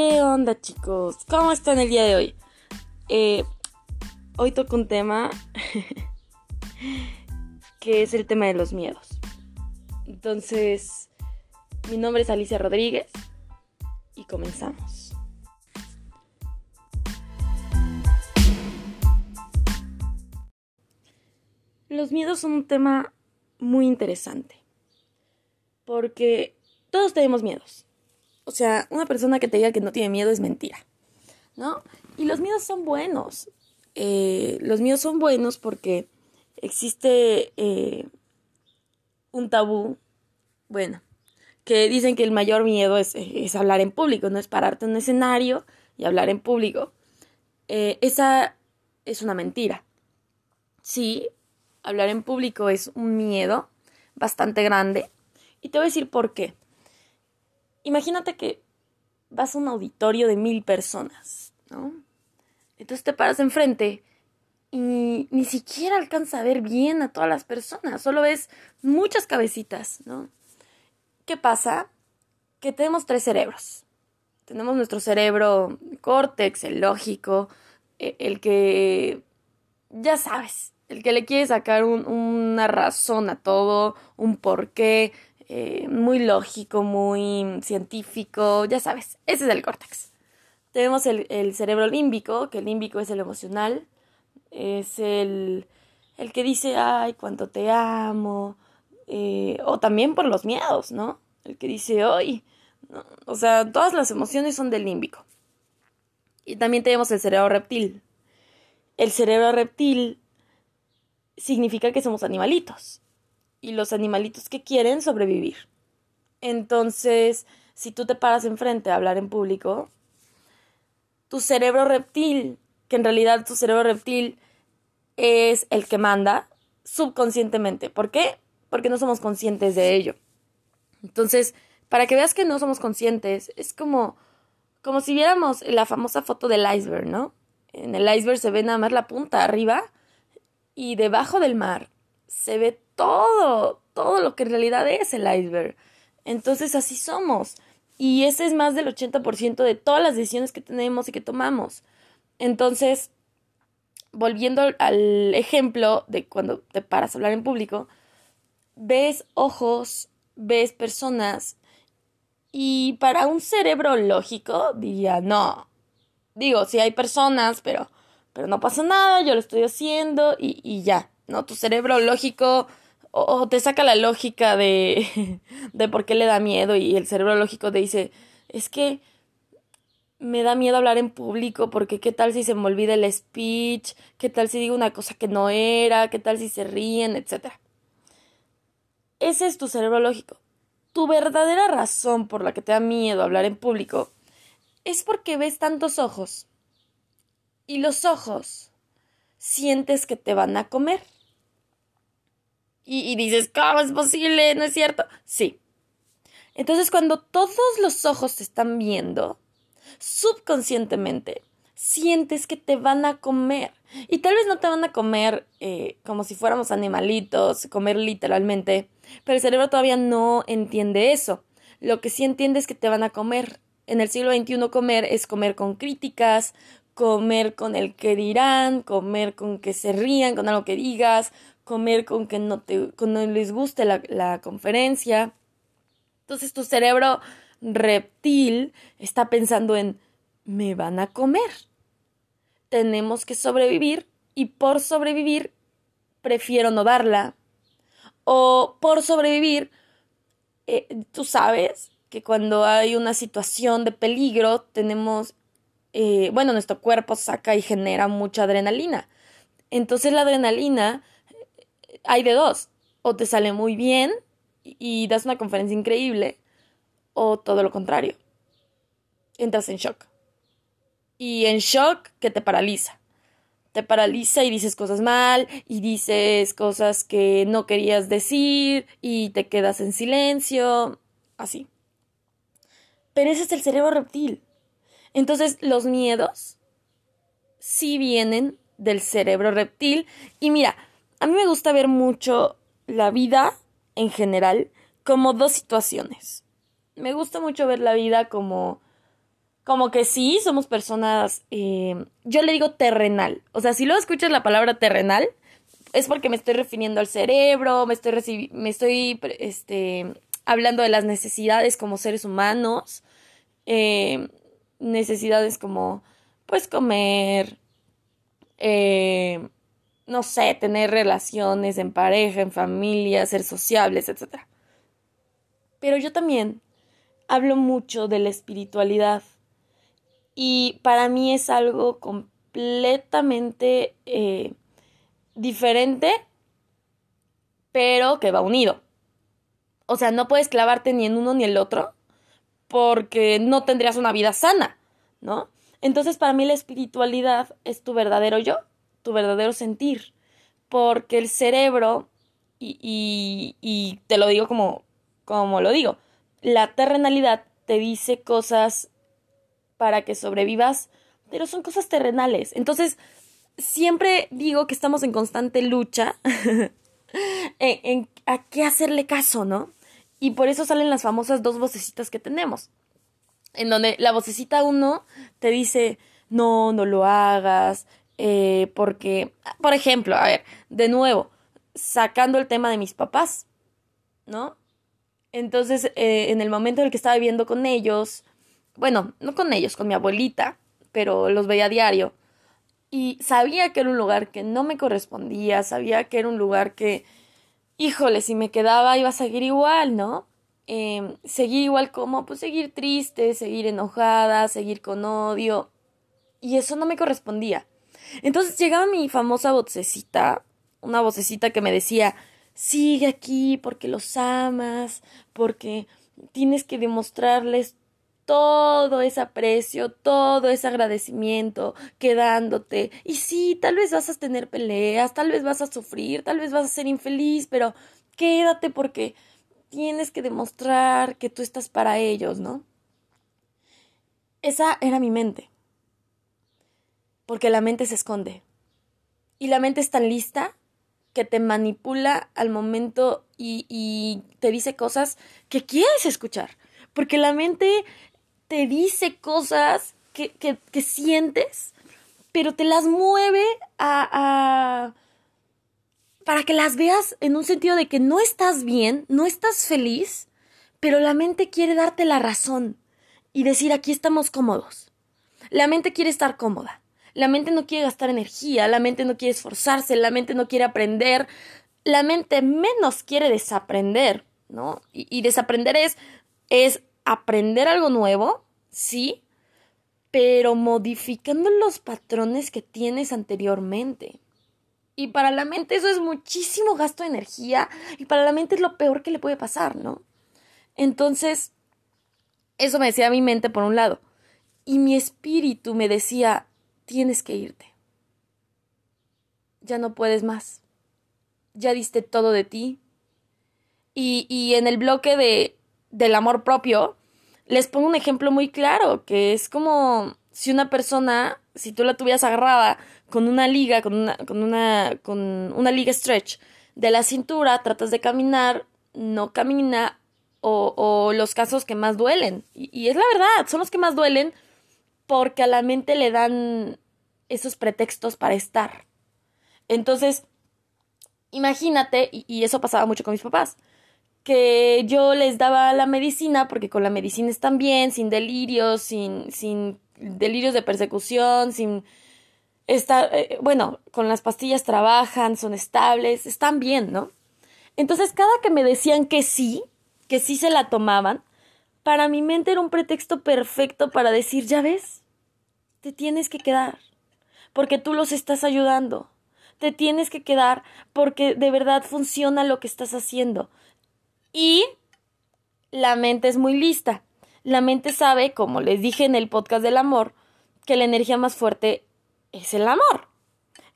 ¿Qué onda chicos? ¿Cómo están el día de hoy? Eh, hoy toco un tema que es el tema de los miedos. Entonces, mi nombre es Alicia Rodríguez y comenzamos. Los miedos son un tema muy interesante porque todos tenemos miedos o sea, una persona que te diga que no tiene miedo es mentira, ¿no? Y los miedos son buenos. Eh, los miedos son buenos porque existe eh, un tabú, bueno, que dicen que el mayor miedo es, hablar en público, no es pararte en un escenario y hablar en público. Eh, esa es una mentira. Sí, hablar en público es un miedo bastante grande. Y te voy a decir por qué imagínate que vas a un auditorio de mil personas, ¿no? Entonces te paras enfrente y ni siquiera alcanza a ver bien a todas las personas, solo ves muchas cabecitas, ¿no? ¿Qué pasa? Que tenemos tres cerebros. Tenemos nuestro cerebro córtex, el lógico, e, el que, ya sabes, el que le quiere sacar una razón a todo, un porqué, eh, muy lógico, muy científico, ya sabes, ese es el córtex. Tenemos el, cerebro límbico, que el límbico es el emocional, es el, el que dice, ay, cuánto te amo, eh, o también por los miedos, ¿no? El que dice, hoy, o sea, todas las emociones son del límbico. Y también tenemos el cerebro reptil. El cerebro reptil significa que somos animalitos y los animalitos que quieren sobrevivir. Entonces, si tú te paras enfrente a hablar en público, tu cerebro reptil, que en realidad tu cerebro reptil es el que manda subconscientemente. ¿Por qué? Porque no somos conscientes de ello. Entonces, para que veas que no somos conscientes, es como, como si viéramos la famosa foto del iceberg, ¿no? En el iceberg se ve nada más la punta arriba y debajo del mar se ve todo, todo lo que en realidad es el iceberg. Entonces así somos. Y ese es más del 80% de todas las decisiones que tenemos y que tomamos. Entonces, volviendo al ejemplo de cuando te paras a hablar en público, ves ojos, ves personas y para un cerebro lógico diría, no, digo, sí hay personas, pero, pero no pasa nada, yo lo estoy haciendo y, y ya. ¿no? Tu cerebro lógico o, te saca la lógica de, de por qué le da miedo y el cerebro lógico te dice, es que me da miedo hablar en público porque qué tal si se me olvida el speech, qué tal si digo una cosa que no era, qué tal si se ríen, etc. Ese es tu cerebro lógico. Tu verdadera razón por la que te da miedo hablar en público es porque ves tantos ojos. Y los ojos sientes que te van a comer y, dices, ¿cómo es posible? ¿No es cierto? Sí. Entonces, cuando todos los ojos te están viendo, subconscientemente sientes que te van a comer. Y tal vez no te van a comer eh, como si fuéramos animalitos, comer literalmente, pero el cerebro todavía no entiende eso. Lo que sí entiende es que te van a comer. En el siglo XXI comer es comer con críticas, comer con el que dirán, comer con que se rían, con algo que digas, comer con que no, te, no les guste la, la conferencia. Entonces tu cerebro reptil está pensando en me van a comer. Tenemos que sobrevivir y por sobrevivir prefiero no darla. O por sobrevivir, eh, tú sabes que cuando hay una situación de peligro tenemos, eh, bueno, nuestro cuerpo saca y genera mucha adrenalina. Entonces la adrenalina hay de dos. O te sale muy bien y das una conferencia increíble, o todo lo contrario. Entras en shock. Y en shock que te paraliza. Te paraliza y dices cosas mal, y dices cosas que no querías decir, y te quedas en silencio, así. Pero ese es el cerebro reptil. Entonces los miedos sí vienen del cerebro reptil. Y mira, a mí me gusta ver mucho la vida en general como dos situaciones. Me gusta mucho ver la vida como como que sí, somos personas, eh, yo le digo terrenal. O sea, si luego escuchas la palabra terrenal, es porque me estoy refiriendo al cerebro, me estoy, me estoy este, hablando de las necesidades como seres humanos, eh, necesidades como, pues, comer, eh, no sé, tener relaciones en pareja, en familia, ser sociables, etc. Pero yo también hablo mucho de la espiritualidad y para mí es algo completamente eh, diferente, pero que va unido. O sea, no puedes clavarte ni en uno ni en el otro porque no tendrías una vida sana, ¿no? Entonces para mí la espiritualidad es tu verdadero yo, tu verdadero sentir, porque el cerebro, y, te lo digo como, como lo digo, la terrenalidad te dice cosas para que sobrevivas, pero son cosas terrenales. Entonces, siempre digo que estamos en constante lucha en, a qué hacerle caso, ¿no? Y por eso salen las famosas dos vocecitas que tenemos. En donde la vocecita uno te dice, no, no lo hagas, eh, porque, por ejemplo, a ver, de nuevo, sacando el tema de mis papás, ¿no? Entonces, eh, en el momento en el que estaba viviendo con ellos, bueno, no con ellos, con mi abuelita, pero los veía a diario. Y sabía que era un lugar que no me correspondía, sabía que era un lugar que, híjole, si me quedaba iba a seguir igual, ¿no? Eh, seguir igual como, pues seguir triste, seguir enojada, seguir con odio. Y eso no me correspondía. Entonces llegaba mi famosa vocecita, una vocecita que me decía, sigue aquí porque los amas, porque tienes que demostrarles todo ese aprecio, todo ese agradecimiento quedándote. Y sí, tal vez vas a tener peleas, tal vez vas a sufrir, tal vez vas a ser infeliz, pero quédate porque tienes que demostrar que tú estás para ellos, ¿no? Esa era mi mente. Porque la mente se esconde. Y la mente es tan lista que te manipula al momento y, te dice cosas que quieres escuchar. Porque la mente te dice cosas que, que, sientes, pero te las mueve a, para que las veas en un sentido de que no estás bien, no estás feliz, pero la mente quiere darte la razón y decir aquí estamos cómodos. La mente quiere estar cómoda. La mente no quiere gastar energía, la mente no quiere esforzarse, la mente no quiere aprender, la mente menos quiere desaprender, ¿no? Y, desaprender es, es aprender algo nuevo, sí, pero modificando los patrones que tienes anteriormente. Y para la mente eso es muchísimo gasto de energía y para la mente es lo peor que le puede pasar, ¿no? Entonces, eso me decía mi mente por un lado. Y mi espíritu me decía, tienes que irte. Ya no puedes más. Ya diste todo de ti. Y, y en el bloque de del amor propio, les pongo un ejemplo muy claro, que es como si una persona, si tú la tuvieras agarrada con una liga, con una, con una, con una liga stretch de la cintura, tratas de caminar, no camina, o, los casos que más duelen. Y es la verdad, son los que más duelen porque a la mente le dan esos pretextos para estar. Entonces, imagínate, y, eso pasaba mucho con mis papás que yo les daba la medicina, porque con la medicina están bien, sin delirios, sin, sin delirios de persecución, sin estar, eh, bueno, con las pastillas trabajan, son estables, están bien, ¿no? Entonces, cada que me decían que sí, que sí se la tomaban, para mi mente era un pretexto perfecto para decir, ya ves, te tienes que quedar, porque tú los estás ayudando. Te tienes que quedar porque de verdad funciona lo que estás haciendo. Y la mente es muy lista. La mente sabe, como les dije en el podcast del amor, que la energía más fuerte es el amor.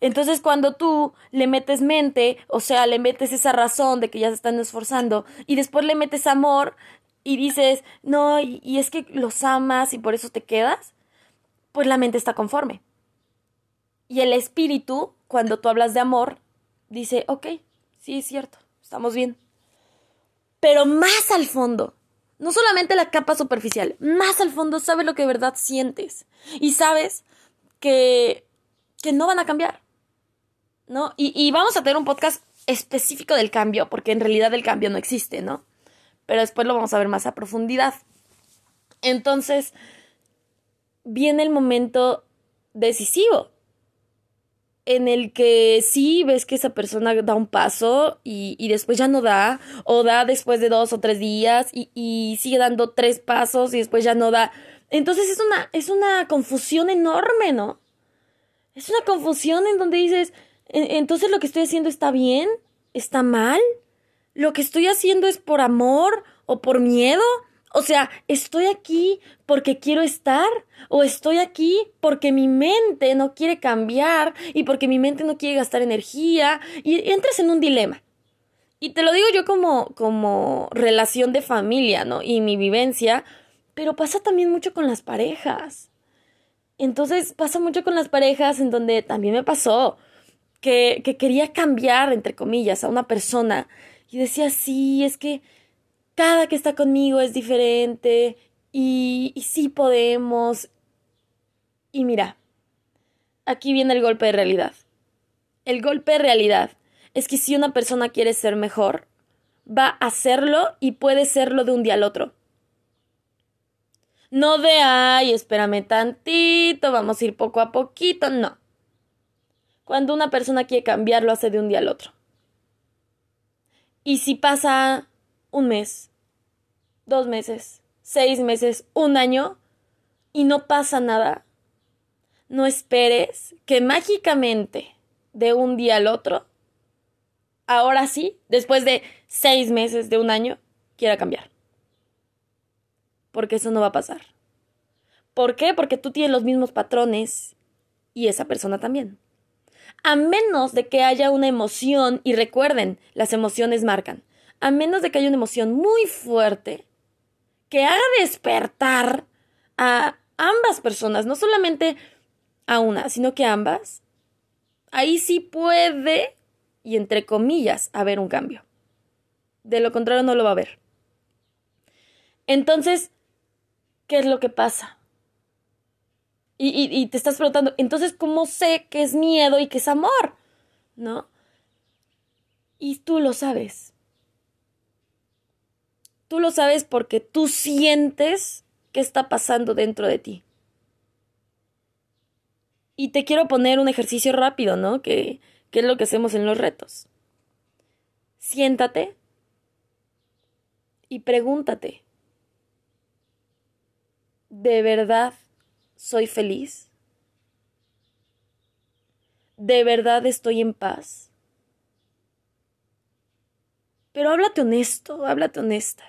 Entonces cuando tú le metes mente, o sea, le metes esa razón de que ya se están esforzando, y después le metes amor y dices, no, y, es que los amas y por eso te quedas, pues la mente está conforme. Y el espíritu, cuando tú hablas de amor, dice, ok, sí es cierto, estamos bien pero más al fondo. No solamente la capa superficial, más al fondo sabes lo que de verdad sientes. Y sabes que, que no van a cambiar. ¿No? Y, y vamos a tener un podcast específico del cambio, porque en realidad el cambio no existe, ¿no? Pero después lo vamos a ver más a profundidad. Entonces, viene el momento decisivo en el que sí ves que esa persona da un paso y, y, después ya no da, o da después de dos o tres días y, y, sigue dando tres pasos y después ya no da. Entonces es una, es una confusión enorme, ¿no? Es una confusión en donde dices, entonces lo que estoy haciendo está bien, está mal, lo que estoy haciendo es por amor o por miedo o sea, estoy aquí porque quiero estar o estoy aquí porque mi mente no quiere cambiar y porque mi mente no quiere gastar energía y entras en un dilema. Y te lo digo yo como como relación de familia, ¿no? Y mi vivencia, pero pasa también mucho con las parejas. Entonces pasa mucho con las parejas en donde también me pasó que, que quería cambiar, entre comillas, a una persona y decía, sí, es que cada que está conmigo es diferente y, sí podemos. Y mira, aquí viene el golpe de realidad. El golpe de realidad es que si una persona quiere ser mejor, va a hacerlo y puede serlo de un día al otro. No de, ay, espérame tantito, vamos a ir poco a poquito, no. Cuando una persona quiere cambiar, lo hace de un día al otro. Y si pasa un mes, dos meses, seis meses, un año y no pasa nada, no esperes que mágicamente de un día al otro, ahora sí, después de seis meses, de un año, quiera cambiar. Porque eso no va a pasar. ¿Por qué? Porque tú tienes los mismos patrones y esa persona también. A menos de que haya una emoción, y recuerden, las emociones marcan, a menos de que haya una emoción muy fuerte que haga despertar a ambas personas, no solamente a una, sino que a ambas, ahí sí puede, y entre comillas, haber un cambio. De lo contrario, no lo va a haber. Entonces, ¿qué es lo que pasa? Y, te estás preguntando, entonces, ¿cómo sé que es miedo y que es amor? ¿No? Y tú lo sabes. Tú lo sabes porque tú sientes qué está pasando dentro de ti. Y te quiero poner un ejercicio rápido, ¿no? Que, que es lo que hacemos en los retos. Siéntate y pregúntate, ¿de verdad soy feliz? ¿De verdad estoy en paz? Pero háblate honesto, háblate honesta.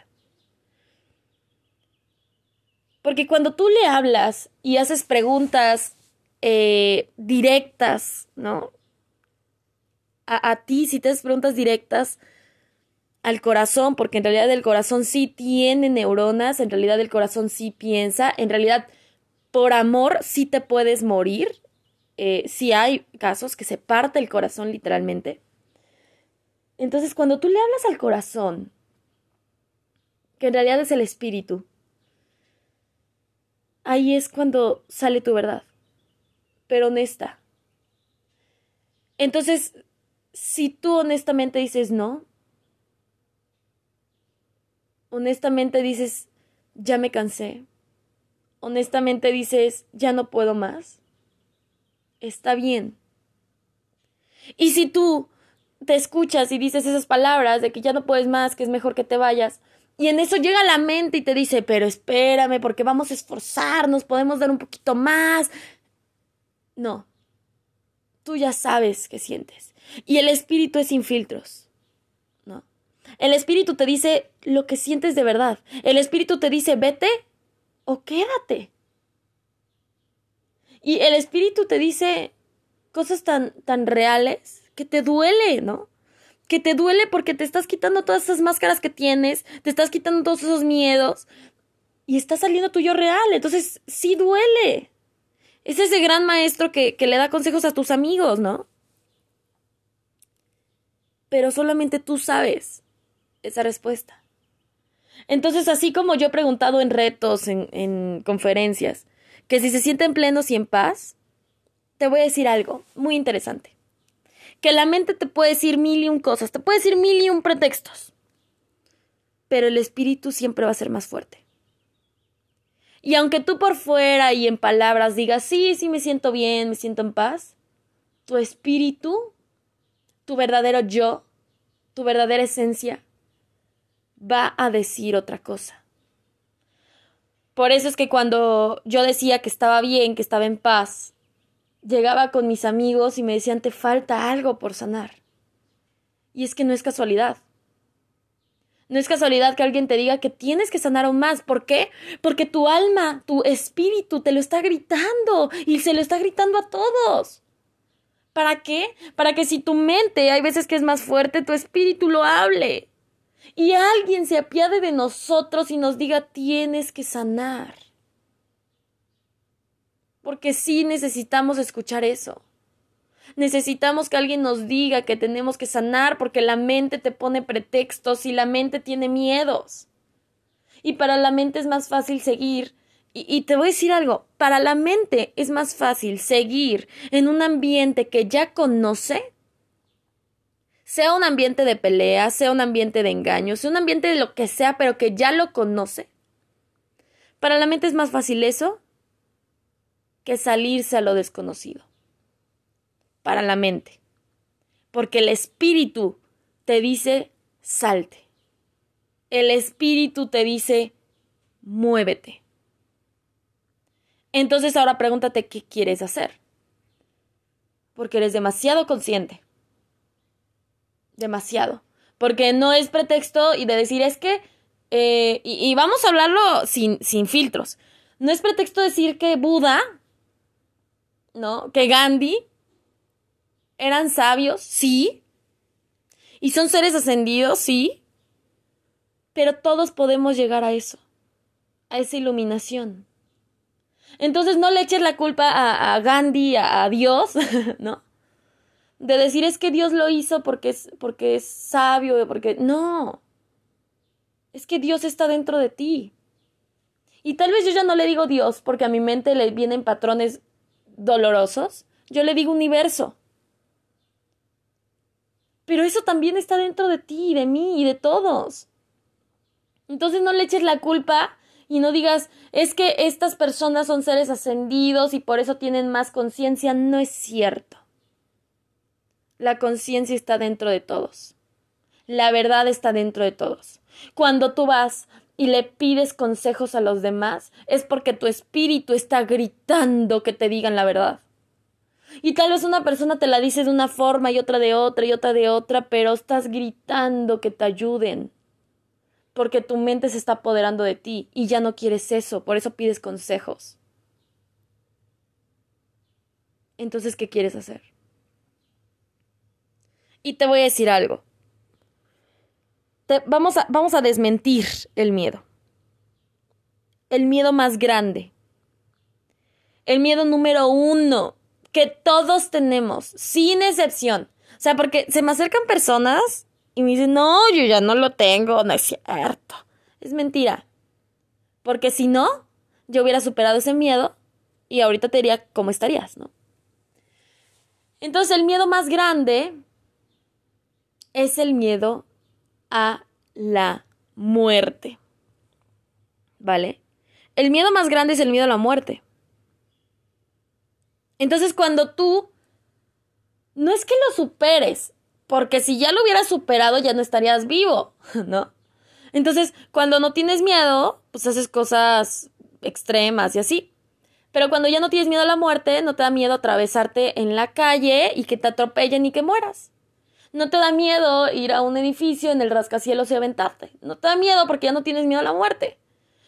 Porque cuando tú le hablas y haces preguntas eh, directas, ¿no? A, a, ti, si te haces preguntas directas al corazón, porque en realidad el corazón sí tiene neuronas, en realidad el corazón sí piensa, en realidad por amor sí te puedes morir, eh, sí hay casos que se parte el corazón literalmente. Entonces cuando tú le hablas al corazón, que en realidad es el espíritu, ahí es cuando sale tu verdad, pero honesta. Entonces, si tú honestamente dices no, honestamente dices, ya me cansé, honestamente dices, ya no puedo más, está bien. Y si tú te escuchas y dices esas palabras de que ya no puedes más, que es mejor que te vayas, y en eso llega la mente y te dice, pero espérame, porque vamos a esforzarnos, podemos dar un poquito más. No, tú ya sabes qué sientes. Y el espíritu es sin filtros. No. El espíritu te dice lo que sientes de verdad. El espíritu te dice, vete o quédate. Y el espíritu te dice cosas tan, tan reales que te duele, ¿no? que te duele porque te estás quitando todas esas máscaras que tienes, te estás quitando todos esos miedos y está saliendo tu yo real. Entonces, sí duele. Es ese gran maestro que, que le da consejos a tus amigos, ¿no? Pero solamente tú sabes esa respuesta. Entonces, así como yo he preguntado en retos, en, en conferencias, que si se sienten plenos y en paz, te voy a decir algo muy interesante. Que la mente te puede decir mil y un cosas, te puede decir mil y un pretextos, pero el espíritu siempre va a ser más fuerte. Y aunque tú por fuera y en palabras digas, sí, sí me siento bien, me siento en paz, tu espíritu, tu verdadero yo, tu verdadera esencia, va a decir otra cosa. Por eso es que cuando yo decía que estaba bien, que estaba en paz, llegaba con mis amigos y me decían, te falta algo por sanar. Y es que no es casualidad. No es casualidad que alguien te diga que tienes que sanar aún más. ¿Por qué? Porque tu alma, tu espíritu te lo está gritando y se lo está gritando a todos. ¿Para qué? Para que si tu mente hay veces que es más fuerte, tu espíritu lo hable y alguien se apiade de nosotros y nos diga tienes que sanar. Porque sí necesitamos escuchar eso. Necesitamos que alguien nos diga que tenemos que sanar porque la mente te pone pretextos y la mente tiene miedos. Y para la mente es más fácil seguir. Y, y, te voy a decir algo, para la mente es más fácil seguir en un ambiente que ya conoce sea un ambiente de pelea, sea un ambiente de engaño, sea un ambiente de lo que sea, pero que ya lo conoce. Para la mente es más fácil eso que salirse a lo desconocido. Para la mente. Porque el espíritu te dice salte. El espíritu te dice muévete. Entonces ahora pregúntate qué quieres hacer. Porque eres demasiado consciente demasiado. Porque no es pretexto y de decir es que, eh, y, vamos a hablarlo sin, sin filtros, no es pretexto decir que Buda, ¿no? Que Gandhi eran sabios, sí. Y son seres ascendidos, sí. Pero todos podemos llegar a eso, a esa iluminación. Entonces no le eches la culpa a, a Gandhi, a, a Dios, ¿no? De decir es que Dios lo hizo porque es, porque es sabio, porque no. Es que Dios está dentro de ti. Y tal vez yo ya no le digo Dios porque a mi mente le vienen patrones dolorosos. Yo le digo universo. Pero eso también está dentro de ti, de mí y de todos. Entonces no le eches la culpa y no digas, es que estas personas son seres ascendidos y por eso tienen más conciencia. No es cierto. La conciencia está dentro de todos. La verdad está dentro de todos. Cuando tú vas y le pides consejos a los demás, es porque tu espíritu está gritando que te digan la verdad. Y tal vez una persona te la dice de una forma y otra de otra y otra de otra, pero estás gritando que te ayuden. Porque tu mente se está apoderando de ti y ya no quieres eso, por eso pides consejos. Entonces, ¿qué quieres hacer? Y te voy a decir algo. vamos, a, vamos a desmentir el miedo. El miedo más grande. El miedo número uno que todos tenemos, sin excepción. O sea, porque se me acercan personas y me dicen, no, yo ya no lo tengo, no es cierto. Es mentira. Porque si no, yo hubiera superado ese miedo y ahorita te diría cómo estarías, ¿no? Entonces el miedo más grande es el miedo a la muerte. ¿Vale? El miedo más grande es el miedo a la muerte. Entonces cuando tú no es que lo superes, porque si ya lo hubieras superado ya no estarías vivo, ¿no? Entonces, cuando no tienes miedo, pues haces cosas extremas y así. Pero cuando ya no tienes miedo a la muerte, no te da miedo atravesarte en la calle y que te atropellen y que mueras. No te da miedo ir a un edificio en el rascacielos y aventarte. No te da miedo porque ya no tienes miedo a la muerte.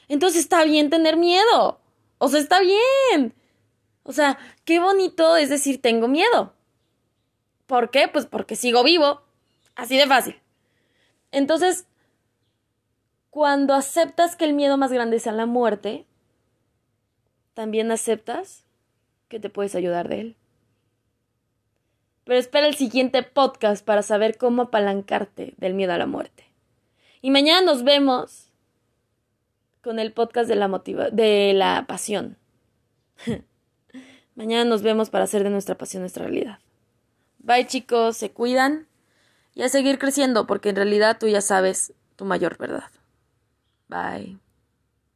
Entonces está bien tener miedo. O sea, está bien. O sea, qué bonito es decir tengo miedo. ¿Por qué? Pues porque sigo vivo. Así de fácil. Entonces, cuando aceptas que el miedo más grande sea la muerte, también aceptas que te puedes ayudar de él. Pero espera el siguiente podcast para saber cómo apalancarte del miedo a la muerte. Y mañana nos vemos con el podcast de la de la pasión. Mañana nos vemos para hacer de nuestra pasión nuestra realidad. Bye chicos, se cuidan y a seguir creciendo porque en realidad tú ya sabes tu mayor verdad. Bye.